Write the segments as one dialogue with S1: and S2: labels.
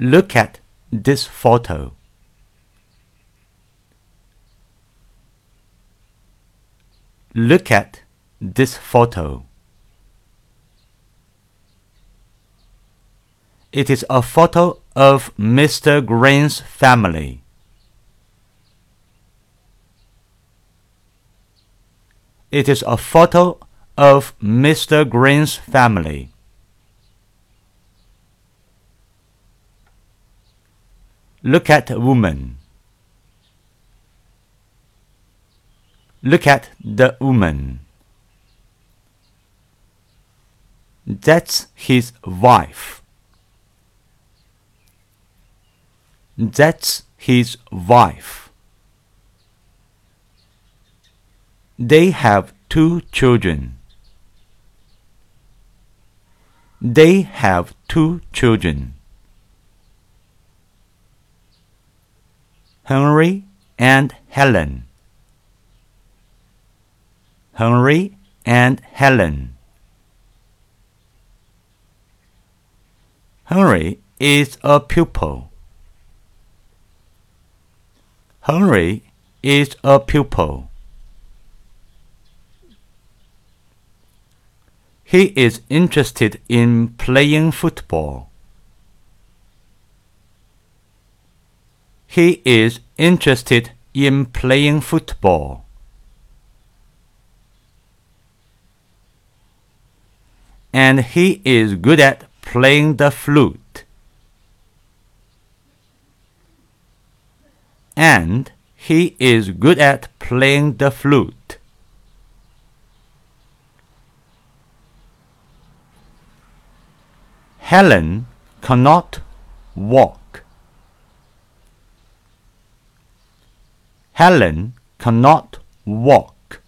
S1: Look at this photo. Look at this photo. It is a photo of Mr. Green's family. It is a photo of Mr. Green's family. Look at the woman. Look at the woman. That's his wife. That's his wife. They have two children. They have two children. Henry and Helen. Henry and Helen. Henry is a pupil. Henry is a pupil. He is interested in playing football. He is interested in playing football. And he is good at playing the flute. And he is good at playing the flute. Helen cannot walk. Helen cannot walk.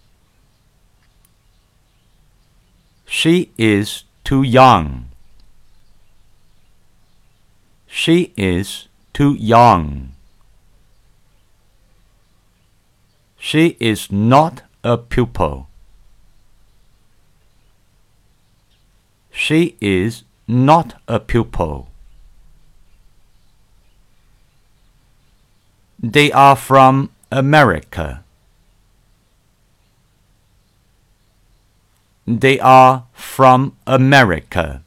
S1: She is too young. She is too young. She is not a pupil. She is not a pupil. They are from America. They are from America.